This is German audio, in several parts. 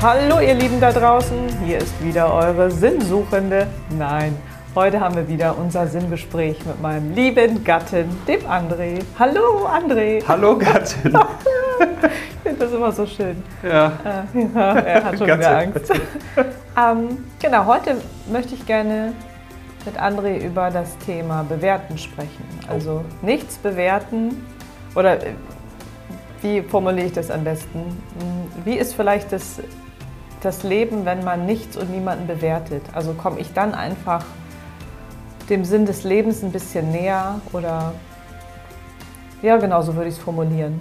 Hallo ihr Lieben da draußen, hier ist wieder eure Sinnsuchende. Nein, heute haben wir wieder unser Sinngespräch mit meinem lieben Gatten, dem André. Hallo André. Hallo Gattin. ich finde das immer so schön. Ja. Äh, ja, er hat schon wieder Gattin. Angst. ähm, genau, heute möchte ich gerne mit André über das Thema Bewerten sprechen. Also nichts bewerten oder äh, wie formuliere ich das am besten? Hm, Wie ist vielleicht das, das Leben, wenn man nichts und niemanden bewertet? Also komme ich dann einfach dem Sinn des Lebens ein bisschen näher oder ja, genau so würde ich es formulieren.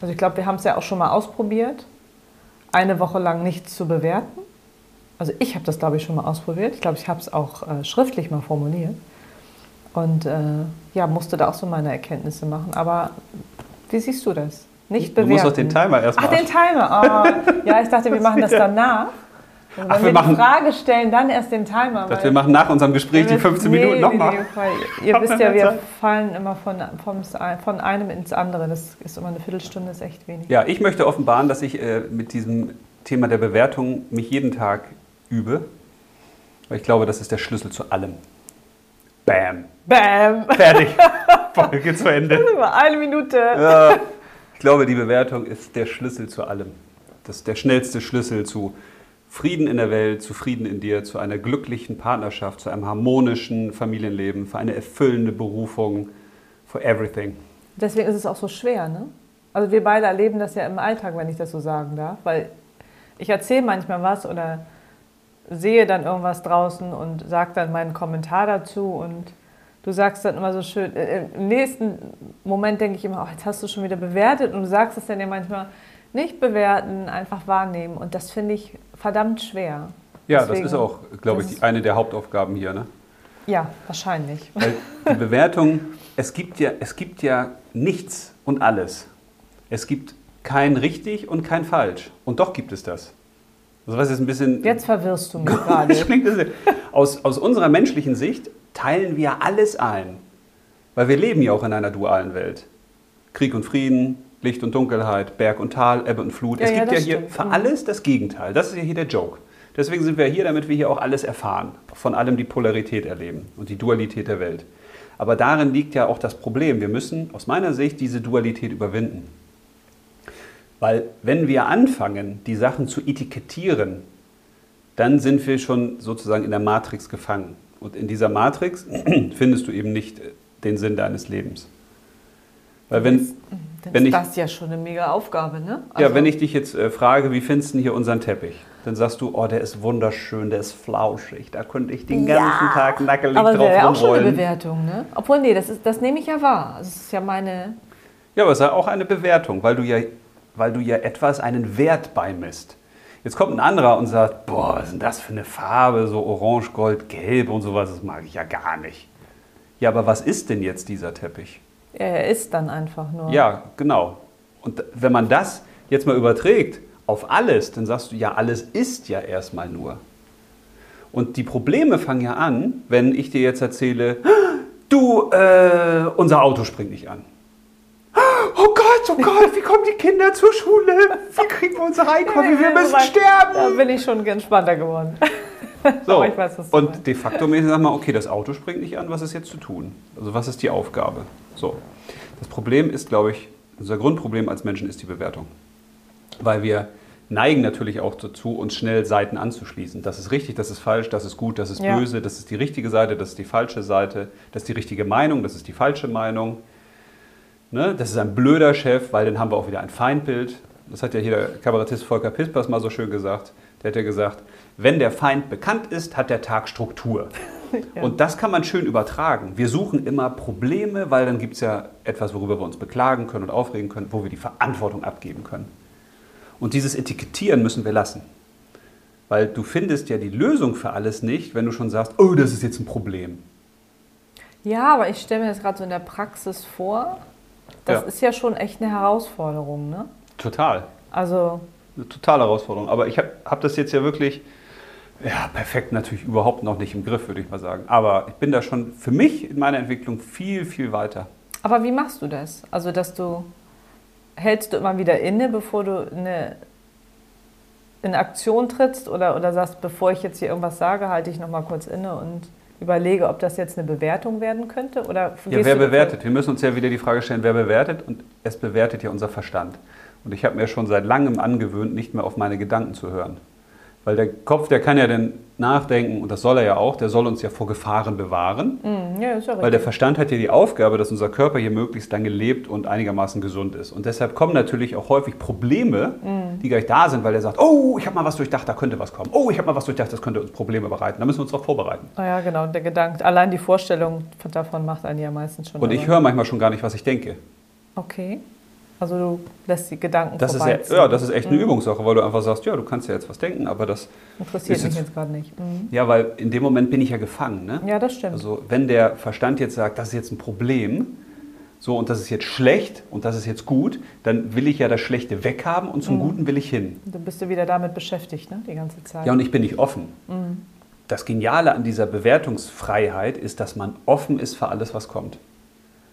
Also ich glaube, wir haben es ja auch schon mal ausprobiert, eine Woche lang nichts zu bewerten. Also ich habe das, glaube ich, schon mal ausprobiert. Ich glaube, ich habe es auch äh, schriftlich mal formuliert. Und äh, ja, musste da auch so meine Erkenntnisse machen. Aber wie siehst du das? Nicht Du bewerten. musst doch den Timer erstmal. Ach, den Timer. Oh, ja, ich dachte, wir machen das danach. Wenn Ach, wir wir, machen- die Frage stellen, dann erst den Timer. Das weil- wir machen nach unserem Gespräch die wir- 15 nee, Minuten nochmal. nee, ihr wisst ja, wir fallen immer von, vom, von einem ins andere. Das ist immer eine Viertelstunde, ist echt wenig. Ja, ich möchte offenbaren, dass ich äh, mit diesem Thema der Bewertung mich jeden Tag übe. Weil ich glaube, das ist der Schlüssel zu allem. Bam. Bam! Fertig. Folge zu Ende. Eine Minute. Ja, ich glaube, die Bewertung ist der Schlüssel zu allem. Das ist der schnellste Schlüssel zu Frieden in der Welt, zu Frieden in dir, zu einer glücklichen Partnerschaft, zu einem harmonischen Familienleben, für eine erfüllende Berufung, for everything. Deswegen ist es auch so schwer, ne? Also wir beide erleben das ja im Alltag, wenn ich das so sagen darf, weil ich erzähle manchmal was oder sehe dann irgendwas draußen und sage dann meinen Kommentar dazu und du sagst dann immer so schön, äh, im nächsten Moment denke ich immer, oh, jetzt hast du schon wieder bewertet und du sagst es dann ja manchmal, nicht bewerten, einfach wahrnehmen und das finde ich verdammt schwer. Ja, Deswegen- das ist auch, glaube ich, eine der Hauptaufgaben hier. Ne? Ja, wahrscheinlich. Weil die Bewertung, es gibt, ja, es gibt ja nichts und alles. Es gibt kein richtig und kein falsch. Und doch gibt es das. Also was ist ein bisschen... Jetzt verwirrst du mich gerade. Aus, aus unserer menschlichen Sicht teilen wir alles ein. Weil wir leben ja auch in einer dualen Welt. Krieg und Frieden, Licht und Dunkelheit, Berg und Tal, Ebbe und Flut. Ja, es ja, gibt ja das hier stimmt. für Mhm. alles das Gegenteil. Das ist ja hier der Joke. Deswegen sind wir hier, damit wir hier auch alles erfahren, von allem die Polarität erleben und die Dualität der Welt. Aber darin liegt ja auch das Problem. Wir müssen aus meiner Sicht diese Dualität überwinden. Weil wenn wir anfangen, die Sachen zu etikettieren, dann sind wir schon sozusagen in der Matrix gefangen. Und in dieser Matrix findest du eben nicht den Sinn deines Lebens. Weil wenn, Dann wenn ist ich, das ja schon eine mega Aufgabe, ne? ja, Also- wenn ich dich jetzt äh, frage, wie findest du denn hier unseren Teppich? Dann sagst du, oh, der ist wunderschön, der ist flauschig, da könnte ich den ganzen Tag nackelig Aber das drauf wäre ja auch schon eine rumrollen. Bewertung, ne? Obwohl, nee, das, ist, das nehme ich ja wahr. Das ist ja meine. Ja, aber es ist ja auch eine Bewertung, weil du ja, weil du ja etwas einen Wert beimisst. Jetzt kommt ein anderer und sagt, boah, was ist denn das für eine Farbe, so orange, gold, gelb und sowas, das mag ich ja gar nicht. Ja, aber was ist denn jetzt dieser Teppich? Er ist dann einfach nur. Ja, genau. Und wenn man das jetzt mal überträgt auf alles, dann sagst du, ja, alles ist ja erstmal nur. Und die Probleme fangen ja an, wenn ich dir jetzt erzähle, du, äh, unser Auto springt nicht an. Oh Gott, wie kommen die Kinder zur Schule? Wie kriegen wir unser Einkommen? Wir müssen Da sterben. bin ich schon entspannter geworden. So, Aber ich weiß, was und meinst. de facto mäßig sag mal, okay, das Auto springt nicht an, was ist jetzt zu tun? Also was ist die Aufgabe? So, das Problem ist, glaube ich, unser Grundproblem als Menschen ist die Bewertung. Weil wir neigen natürlich auch dazu, uns schnell Seiten anzuschließen. Das ist richtig, das ist falsch, das ist gut, das ist Ja. böse, das ist die richtige Seite, das ist die falsche Seite, das ist die richtige Meinung, das ist die falsche Meinung. Ne? Das ist ein blöder Chef, weil dann haben wir auch wieder ein Feindbild. Das hat ja hier der Kabarettist Volker Pispers mal so schön gesagt. Der hat ja gesagt, wenn der Feind bekannt ist, hat der Tag Struktur. Ja. Und das kann man schön übertragen. Wir suchen immer Probleme, weil dann gibt es ja etwas, worüber wir uns beklagen können und aufregen können, wo wir die Verantwortung abgeben können. Und dieses Etikettieren müssen wir lassen. Weil du findest ja die Lösung für alles nicht, wenn du schon sagst, oh, das ist jetzt ein Problem. Ja, aber ich stelle mir das gerade so in der Praxis vor. Das Ja. ist ja schon echt eine Herausforderung, ne? Total. Also, Eine totale Herausforderung. Aber ich habe hab das jetzt ja wirklich, ja, perfekt natürlich überhaupt noch nicht im Griff, würde ich mal sagen. Aber ich bin da schon für mich in meiner Entwicklung viel, viel weiter. aber wie machst du das? Also, dass du hältst du immer wieder inne, bevor du eine in Aktion trittst oder, oder sagst, bevor ich jetzt hier irgendwas sage, halte ich nochmal kurz inne und überlege, ob das jetzt eine Bewertung werden könnte? Oder ja, wer bewertet? Wir müssen uns ja wieder die Frage stellen, wer bewertet? Und es bewertet ja unser Verstand. Und ich habe mir schon seit langem angewöhnt, nicht mehr auf meine Gedanken zu hören. Weil der Kopf, der kann ja dann nachdenken, und das soll er ja auch, der soll uns ja vor Gefahren bewahren. Mm, ja, Weil der Verstand hat ja die Aufgabe, dass unser Körper hier möglichst lange lebt und einigermaßen gesund ist. Und deshalb kommen natürlich auch häufig Probleme, mm. die gleich da sind, weil der sagt, oh, ich habe mal was durchdacht, da könnte was kommen. Oh, ich habe mal was durchdacht, das könnte uns Probleme bereiten. Da müssen wir uns darauf vorbereiten. Ah ja, genau. Der Gedanke, allein die Vorstellung davon macht einen ja meistens schon. Und ich höre manchmal schon gar nicht, was ich denke. Okay. Also du lässt die Gedanken das ist ja, ja, das ist echt eine mhm. Übungssache, weil du einfach sagst, ja, du kannst ja jetzt was denken, aber das interessiert mich jetzt gerade nicht. Mhm. Ja, weil in dem Moment bin ich ja gefangen. Ne? Ja, das stimmt. Also wenn der Verstand jetzt sagt, das ist jetzt ein Problem, so und das ist jetzt schlecht und das ist jetzt gut, dann will ich ja das Schlechte weghaben und zum mhm. Guten will ich hin. Dann bist du wieder damit beschäftigt, ne, die ganze Zeit. Ja, und ich bin nicht offen. Mhm. Das Geniale an dieser Bewertungsfreiheit ist, dass man offen ist für alles, was kommt.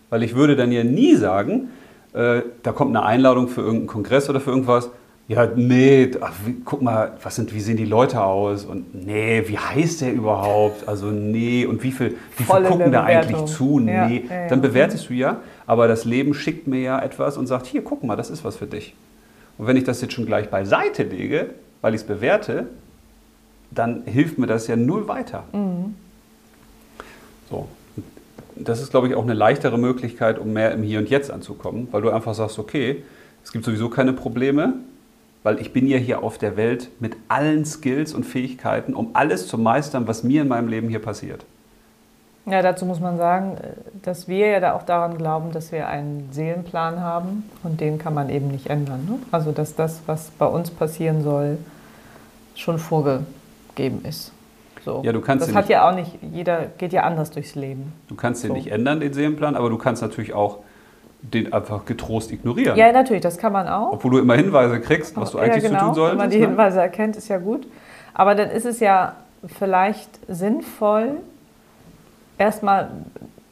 Weil ich würde dann ja nie sagen, äh, da kommt eine Einladung für irgendeinen Kongress oder für irgendwas. Ja, nee, ach, wie, guck mal, was sind, wie sehen die Leute aus? Und nee, wie heißt der überhaupt? Also nee, und wie viel, wie viel gucken da eigentlich zu? Ja, nee, ja, ja. dann bewertest du ja, aber das Leben schickt mir ja etwas und sagt, hier, guck mal, das ist was für dich. Und wenn ich das jetzt schon gleich beiseite lege, weil ich es bewerte, dann hilft mir das ja null weiter. Mhm. So, das ist, glaube ich, auch eine leichtere Möglichkeit, um mehr im Hier und Jetzt anzukommen, weil du einfach sagst, okay, es gibt sowieso keine Probleme, weil ich bin ja hier auf der Welt mit allen Skills und Fähigkeiten, um alles zu meistern, was mir in meinem Leben hier passiert. Ja, dazu muss man sagen, dass wir ja da auch daran glauben, dass wir einen Seelenplan haben und den kann man eben nicht ändern. Ne? Also, dass das, was bei uns passieren soll, schon vorgegeben ist. So. Ja, du kannst das hat ja auch nicht, jeder geht ja anders durchs Leben. Du kannst den so. nicht ändern, den Seelenplan, aber du kannst natürlich auch den einfach getrost ignorieren. Ja, natürlich, das kann man auch. Obwohl du immer Hinweise kriegst, was du eigentlich ja, genau. zu tun solltest. Wenn man die ne? Hinweise erkennt, ist ja gut. Aber dann ist es ja vielleicht sinnvoll, erstmal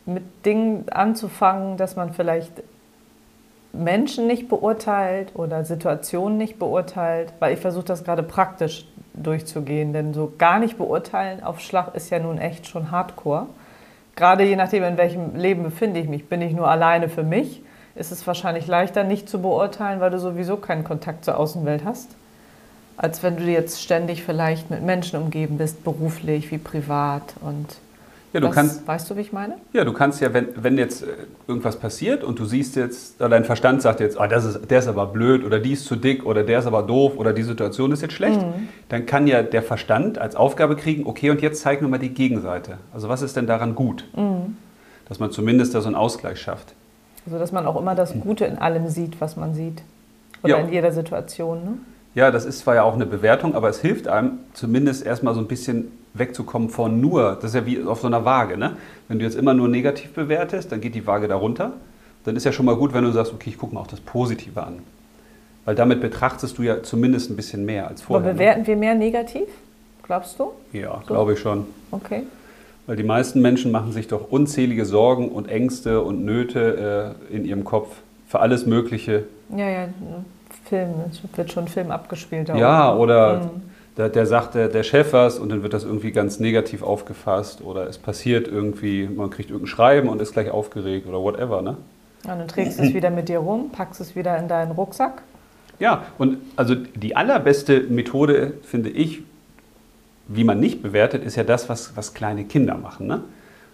mit Dingen anzufangen, dass man vielleicht Menschen nicht beurteilt oder Situationen nicht beurteilt, weil ich versuche das gerade praktisch durchzugehen, denn so gar nicht beurteilen auf Schlag ist ja nun echt schon Hardcore. Gerade je nachdem, in welchem Leben befinde ich mich, bin ich nur alleine für mich, ist es wahrscheinlich leichter nicht zu beurteilen, weil du sowieso keinen Kontakt zur Außenwelt hast, als wenn du jetzt ständig vielleicht mit Menschen umgeben bist, beruflich wie privat. Und ja, du Was, kannst, weißt du, wie ich meine? Ja, du kannst ja, wenn, wenn jetzt äh, irgendwas passiert und du siehst jetzt, dein Verstand sagt jetzt, oh, das ist, der ist aber blöd oder die ist zu dick oder der ist aber doof oder die Situation ist jetzt schlecht, mhm. dann kann ja der Verstand als Aufgabe kriegen, okay, und jetzt zeig nur mal die Gegenseite. Also was ist denn daran gut? Mhm. Dass man zumindest da so einen Ausgleich schafft. Also dass man auch immer das Gute in allem sieht, was man sieht. Oder ja. in jeder Situation. Ne? Ja, das ist zwar ja auch eine Bewertung, aber es hilft einem zumindest erstmal so ein bisschen wegzukommen von nur, das ist ja wie auf so einer Waage. Ne? Wenn du jetzt immer nur negativ bewertest, dann geht die Waage da runter. Dann ist ja schon mal gut, wenn du sagst, okay, ich gucke mal auch das Positive an. Weil damit betrachtest du ja zumindest ein bisschen mehr als vorher. Aber ne? bewerten ne? wir mehr negativ, glaubst du? Ja, so? glaube ich schon. Okay. Weil die meisten Menschen machen sich doch unzählige Sorgen und Ängste und Nöte äh, in ihrem Kopf für alles Mögliche. Ja, ja, Film, es wird schon Film abgespielt. Ja, oder mhm da, der sagt der, der Chef was und dann wird das irgendwie ganz negativ aufgefasst oder es passiert irgendwie, man kriegt irgendein Schreiben und ist gleich aufgeregt oder whatever. Ne? Und dann trägst du es wieder mit dir rum, packst es wieder in deinen Rucksack. Ja, und also die allerbeste Methode, finde ich, wie man nicht bewertet, ist ja das, was, was kleine Kinder machen. Ne?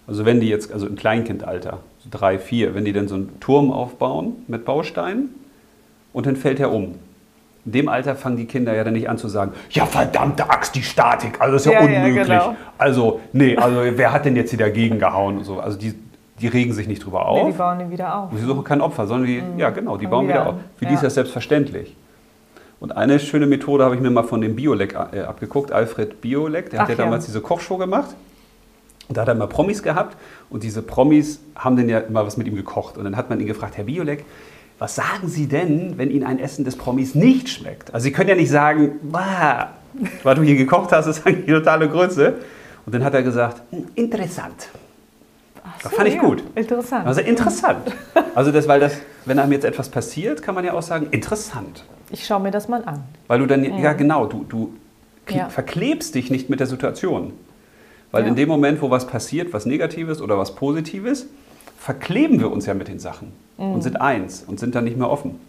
Also wenn die jetzt, also im Kleinkindalter, so drei, vier, wenn die dann so einen Turm aufbauen mit Bausteinen und dann fällt er um in dem Alter fangen die Kinder ja dann nicht an zu sagen, ja verdammte Axt, die Statik, also ist ja, ja unmöglich. Ja, genau. Also, nee, also wer hat denn jetzt hier dagegen gehauen und so. Also die, die regen sich nicht drüber auf. Nee, die bauen ihn wieder auf. sie suchen kein Opfer, sondern die, mhm. ja genau, die bauen wieder, wieder auf. Für die ist das selbstverständlich. Und eine schöne Methode habe ich mir mal von dem Biolek äh, abgeguckt, Alfred Biolek, der Ach, hat ja damals diese Kochshow gemacht. Und da hat er mal Promis gehabt und diese Promis haben dann ja immer was mit ihm gekocht. Und dann hat man ihn gefragt, Herr Biolek, was sagen Sie denn, wenn Ihnen ein Essen des Promis nicht schmeckt? Also Sie können ja nicht sagen, weil du hier gekocht hast, ist eigentlich die totale Größe. Und dann hat er gesagt, hm, interessant. So, das fand ich ja. gut. Interessant. Also interessant. Also das, weil das, wenn einem jetzt etwas passiert, kann man ja auch sagen, interessant. Ich schaue mir das mal an. Weil du dann, ja genau, du, du Ja. verklebst dich nicht mit der Situation. Weil Ja. in dem Moment, wo was passiert, was Negatives oder was Positives, verkleben wir uns ja mit den Sachen Mhm. und sind eins und sind dann nicht mehr offen.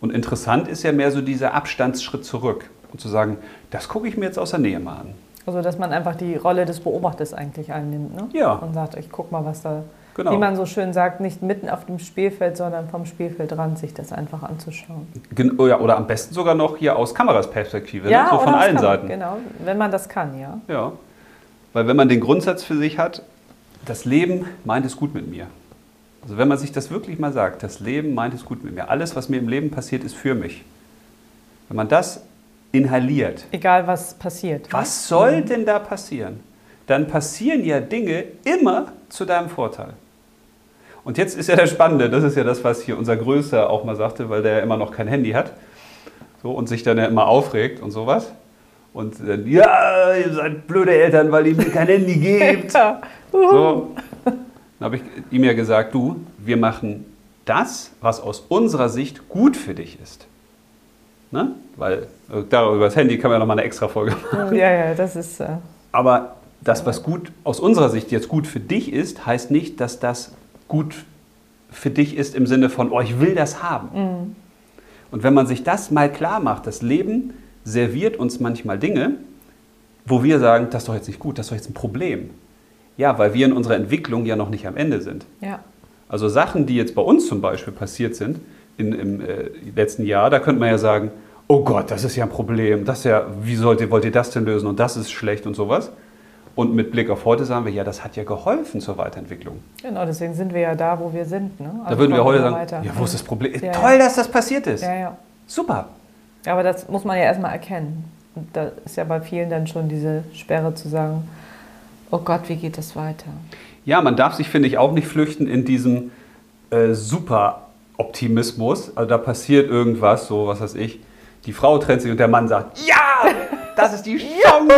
Und interessant ist ja mehr so dieser Abstandsschritt zurück und zu sagen, das gucke ich mir jetzt aus der Nähe mal an. Also, dass man einfach die Rolle des Beobachters eigentlich einnimmt. Ne? Ja. Und sagt, ich guck mal, was da, Genau. wie man so schön sagt, nicht mitten auf dem Spielfeld, sondern vom Spielfeldrand sich das einfach anzuschauen. Gen- oh ja, Oder am besten sogar noch hier aus Kamerasperspektive, ne? so oder von das allen kann Seiten. Genau, wenn man das kann, ja. Ja, weil wenn man den Grundsatz für sich hat, das Leben meint es gut mit mir. Also wenn man sich das wirklich mal sagt, das Leben meint es gut mit mir. Alles, was mir im Leben passiert, ist für mich. Wenn man das inhaliert, Egal, was passiert. ne? was soll denn da passieren? Dann passieren ja Dinge immer zu deinem Vorteil. Und jetzt ist ja das Spannende, das ist ja das, was hier unser Größer auch mal sagte, weil der ja immer noch kein Handy hat so, und sich dann ja immer aufregt und sowas. Und dann, ja, ihr seid blöde Eltern, weil ihr mir kein Handy gebt. Ja. So. Dann habe ich ihm ja gesagt, du, wir machen das, was aus unserer Sicht gut für dich ist. Ne? Weil äh, darüber das Handy kann man ja nochmal eine extra Folge machen. ja, ja, das ist. Äh, Aber das, was gut aus unserer Sicht jetzt gut für dich ist, heißt nicht, dass das gut für dich ist im Sinne von, oh, ich will das haben. Und wenn man sich das mal klar macht, das Leben serviert uns manchmal Dinge, wo wir sagen, das ist doch jetzt nicht gut, das ist doch jetzt ein Problem. Ja, weil wir in unserer Entwicklung ja noch nicht am Ende sind. ja. Also Sachen, die jetzt bei uns zum Beispiel passiert sind in, im äh, letzten Jahr, da könnte man ja sagen, oh Gott, das ist ja ein Problem, das ist ja, wie sollt ihr, wollt ihr das denn lösen und das ist schlecht und sowas. Und mit Blick auf heute sagen wir, ja, das hat ja geholfen zur Weiterentwicklung. Genau, deswegen sind wir ja da, wo wir sind. Ne? Da Also würden wir heute sagen, weiter. ja, wo ist das Problem? Ja, Toll, ja. dass das passiert ist. Ja, ja. Super. Aber das muss man ja erstmal erkennen. Und da ist ja bei vielen dann schon diese Sperre zu sagen, oh Gott, wie geht das weiter? Ja, man darf sich, finde ich, auch nicht flüchten in diesem äh, Super-Optimismus. Also da passiert irgendwas, so was weiß ich. Die Frau trennt sich und der Mann sagt, ja, das ist die Chance.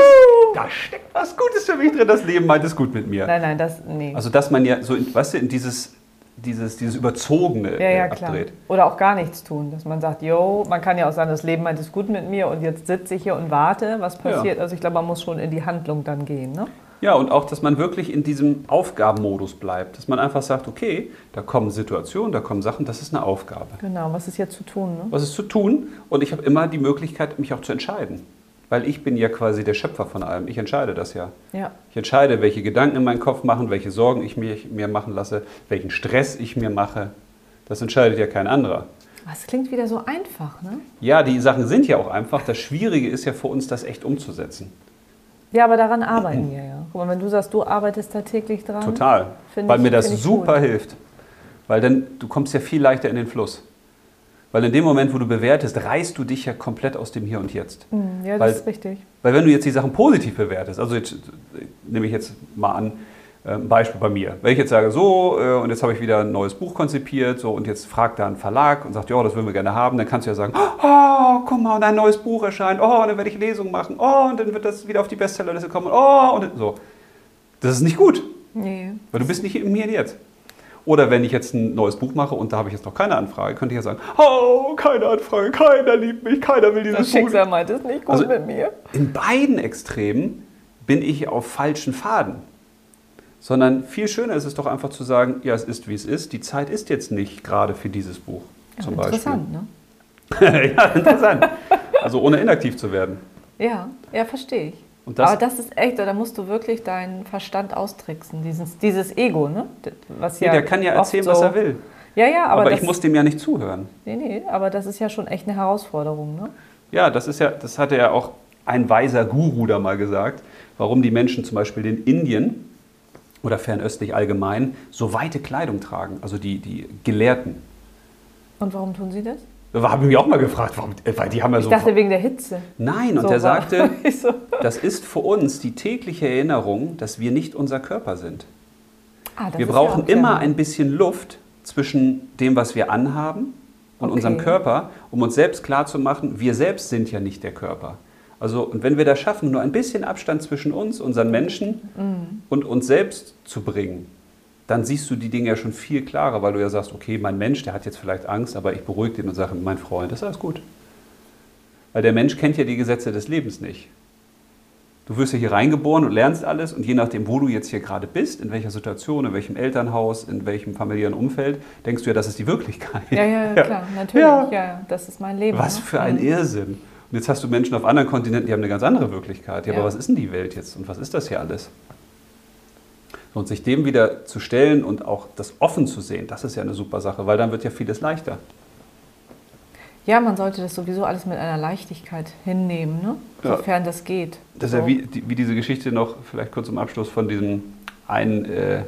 da steckt was Gutes für mich drin. Das Leben meint es gut mit mir. Nein, nein, das, nee. Also dass man ja so, in, weißt du, in dieses, dieses, dieses Überzogene ja, ja, äh, klar. abdreht. Oder auch gar nichts tun, dass man sagt, yo, man kann ja auch sagen, das Leben meint es gut mit mir und jetzt sitze ich hier und warte, was passiert. Also ich glaube, man muss schon in die Handlung dann gehen. Ne? Ja, und auch, dass man wirklich in diesem Aufgabenmodus bleibt. Dass man einfach sagt, okay, da kommen Situationen, da kommen Sachen, das ist eine Aufgabe. Genau, was ist jetzt zu tun? Ne? was ist zu tun und ich habe immer die Möglichkeit, mich auch zu entscheiden. Weil ich bin ja quasi der Schöpfer von allem. Ich entscheide das ja. Ja, Ich entscheide, welche Gedanken in meinen Kopf machen, welche Sorgen ich mir, mir machen lasse, welchen Stress ich mir mache. Das entscheidet ja kein anderer. das klingt wieder so einfach. Ne? Ja, die Sachen sind ja auch einfach. Das Schwierige ist ja für uns, das echt umzusetzen. Ja, aber daran arbeiten wir ja. Guck mal, wenn du sagst, du arbeitest da täglich dran. Total. Weil ich- mir das super gut. hilft. Weil dann, du kommst ja viel leichter in den Fluss. Weil in dem Moment, wo du bewertest, reißt du dich ja komplett aus dem Hier und Jetzt. Hm, Ja, das Weil- ist richtig. Weil wenn du jetzt die Sachen positiv bewertest, also jetzt äh, nehme ich jetzt mal an, ein Beispiel bei mir. Wenn ich jetzt sage, so, äh, und jetzt habe ich wieder ein neues Buch konzipiert, so, und jetzt fragt da ein Verlag und sagt, ja, das würden wir gerne haben, dann kannst du ja sagen, oh, guck mal, und ein neues Buch erscheint, oh, und dann werde ich Lesungen machen, oh, und dann wird das wieder auf die Bestsellerliste kommen, oh, und so. Das ist nicht gut, Nee. weil du bist nicht im Hier und Jetzt. Oder wenn ich jetzt ein neues Buch mache und da habe ich jetzt noch keine Anfrage, könnte ich ja sagen, oh, keine Anfrage, keiner liebt mich, keiner will dieses Das Buch. Schicksal meint es nicht gut Also- mit mir. In beiden Extremen bin ich auf falschen Faden. Sondern viel schöner ist es doch einfach zu sagen, ja, es ist wie es ist. Die Zeit ist jetzt nicht gerade für dieses Buch. Ja, zum interessant, ne? Beispiel. ja, interessant. Also ohne inaktiv zu werden. Ja, ja, verstehe ich. Das- Aber das ist echt, da musst du wirklich deinen Verstand austricksen, dieses, dieses Ego, ne? Was Nee, der kann ja erzählen, so, was er will. Ja, ja, aber, Aber, das, ich muss dem ja nicht zuhören. Nee, nee, aber das ist ja schon echt eine Herausforderung, ne? Ja, das ist ja, das hatte ja auch ein weiser Guru da mal gesagt, warum die Menschen zum Beispiel in Indien oder fernöstlich allgemein so weite Kleidung tragen, also die, die Gelehrten. Und warum tun sie das? Da habe ich mich auch mal gefragt, warum, weil die haben ja Ich so. dachte wegen der Hitze. Nein, und So er sagte, Ich so. das ist für uns die tägliche Erinnerung, dass wir nicht unser Körper sind. Ah, Wir brauchen ja immer ein bisschen Luft zwischen dem, was wir anhaben und Okay. unserem Körper, um uns selbst klarzumachen, wir selbst sind ja nicht der Körper. Also, und wenn wir das schaffen, nur ein bisschen Abstand zwischen uns, unseren Menschen Mhm. und uns selbst zu bringen, dann siehst du die Dinge ja schon viel klarer, weil du ja sagst, okay, mein Mensch, der hat jetzt vielleicht Angst, aber ich beruhige den und sage, mein Freund, das ist alles gut. Weil der Mensch kennt ja die Gesetze des Lebens nicht. Du wirst ja hier reingeboren und lernst alles und je nachdem, wo du jetzt hier gerade bist, in welcher Situation, in welchem Elternhaus, in welchem familiären Umfeld, denkst du ja, das ist die Wirklichkeit. Ja, ja, ja klar, natürlich. Ja. ja. das ist mein Leben. Was ne? für ein. Irrsinn. Und jetzt hast du Menschen auf anderen Kontinenten, die haben eine ganz andere Wirklichkeit. Ja, ja. aber was ist denn die Welt jetzt und was ist das hier alles? Und sich dem wieder zu stellen und auch das offen zu sehen, das ist ja eine super Sache, weil dann wird ja vieles leichter. Ja, man sollte das sowieso alles mit einer Leichtigkeit hinnehmen, ne? Ja. sofern das geht. Das ist ja wie, wie, diese Geschichte noch, vielleicht kurz zum Abschluss, von diesem einen äh,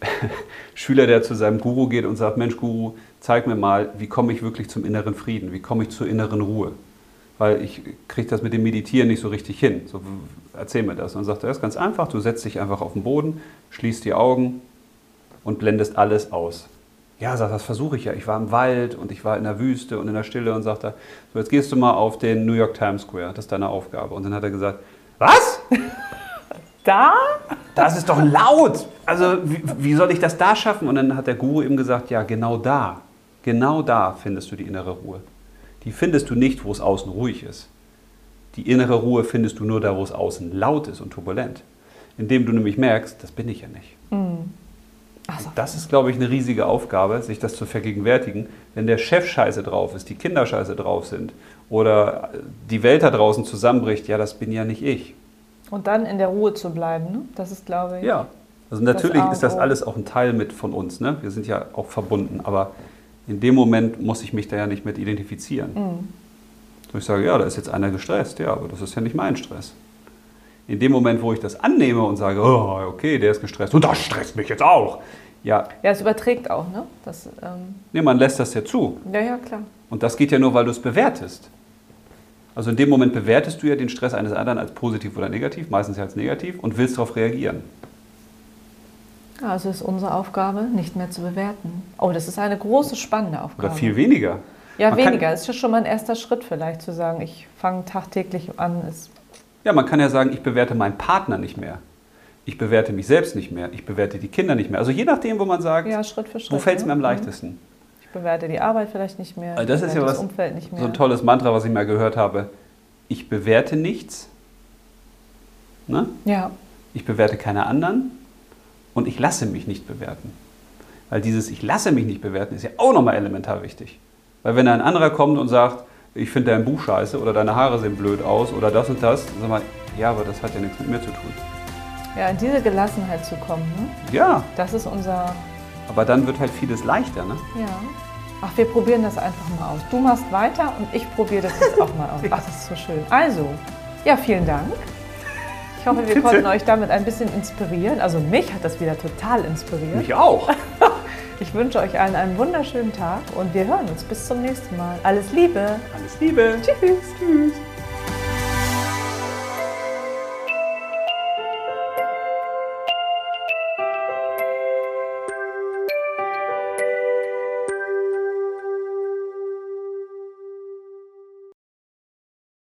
Schüler, der zu seinem Guru geht und sagt, Mensch Guru, zeig mir mal, wie komme ich wirklich zum inneren Frieden, wie komme ich zur inneren Ruhe. Weil ich kriege das mit dem Meditieren nicht so richtig hin. So, erzähl mir das. Und dann sagt er, das ist ganz einfach, du setzt dich einfach auf den Boden, schließt die Augen und blendest alles aus. Ja, sagt, das versuche ich ja. Ich war im Wald und ich war in der Wüste und in der Stille und sagte, so jetzt gehst du mal auf den New York Times Square, das ist deine Aufgabe. Und dann hat er gesagt, was? Da? Das ist doch laut. Also wie, wie soll ich das da schaffen? Und dann hat der Guru eben gesagt, ja, genau da, genau da findest du die innere Ruhe. Die findest du nicht, wo es außen ruhig ist. Die innere Ruhe findest du nur da, wo es außen laut ist und turbulent. Indem du nämlich merkst, das bin ich ja nicht. Mhm. So. Das ist, glaube ich, eine riesige Aufgabe, sich das zu vergegenwärtigen. Wenn der Chef scheiße drauf ist, die Kinder scheiße drauf sind oder die Welt da draußen zusammenbricht, ja, das bin ja nicht ich. Und dann in der Ruhe zu bleiben, ne? das ist, glaube ich. Ja, also natürlich das ist das alles auch ein Teil mit von uns. Ne? Wir sind ja auch verbunden, aber in dem Moment muss ich mich da ja nicht mit identifizieren. Mhm. Ich sage, ja, da ist jetzt einer gestresst, ja, aber das ist ja nicht mein Stress. In dem Moment, wo ich das annehme und sage, oh, okay, der ist gestresst und das stresst mich jetzt auch, ja. Ja, es überträgt auch, ne? Das, ähm nee, man lässt das ja zu. Ja, ja, klar. Und das geht ja nur, weil du es bewertest. Also in dem Moment bewertest du ja den Stress eines anderen als positiv oder negativ, meistens ja als negativ, und willst darauf reagieren. Also ist unsere Aufgabe, nicht mehr zu bewerten. Oh, das ist eine große, spannende Aufgabe. Oder viel weniger. Ja, man weniger. Ist ja schon mal ein erster Schritt vielleicht, zu sagen, ich fange tagtäglich an. ja, man kann ja sagen, ich bewerte meinen Partner nicht mehr. Ich bewerte mich selbst nicht mehr. Ich bewerte die Kinder nicht mehr. Also je nachdem, wo man sagt, ja, Schritt für Schritt, wo fällt es mir am mhm. leichtesten. Ich bewerte die Arbeit vielleicht nicht mehr. Also das ist ja was, so ein tolles Mantra, was ich mal gehört habe. Ich bewerte nichts. Ne? Ja. Ich bewerte keine anderen und ich lasse mich nicht bewerten. Weil dieses Ich lasse mich nicht bewerten ist ja auch nochmal elementar wichtig. Weil wenn ein anderer kommt und sagt, ich finde dein Buch scheiße oder deine Haare sehen blöd aus oder das und das, dann sag mal, ja, aber das hat ja nichts mit mir zu tun. Ja, in diese Gelassenheit zu kommen, ne? Ja. Das ist unser. Aber dann wird halt vieles leichter, ne? Ja. Ach, wir probieren das einfach mal aus. Du machst weiter und ich probiere das jetzt auch mal aus. Ach, das ist so schön. Also, ja, vielen Dank. Ich hoffe, wir konnten euch damit ein bisschen inspirieren. Also mich hat das wieder total inspiriert. Mich auch. Ich wünsche euch allen einen wunderschönen Tag und wir hören uns bis zum nächsten Mal. Alles Liebe. Alles Liebe. Tschüss. Tschüss.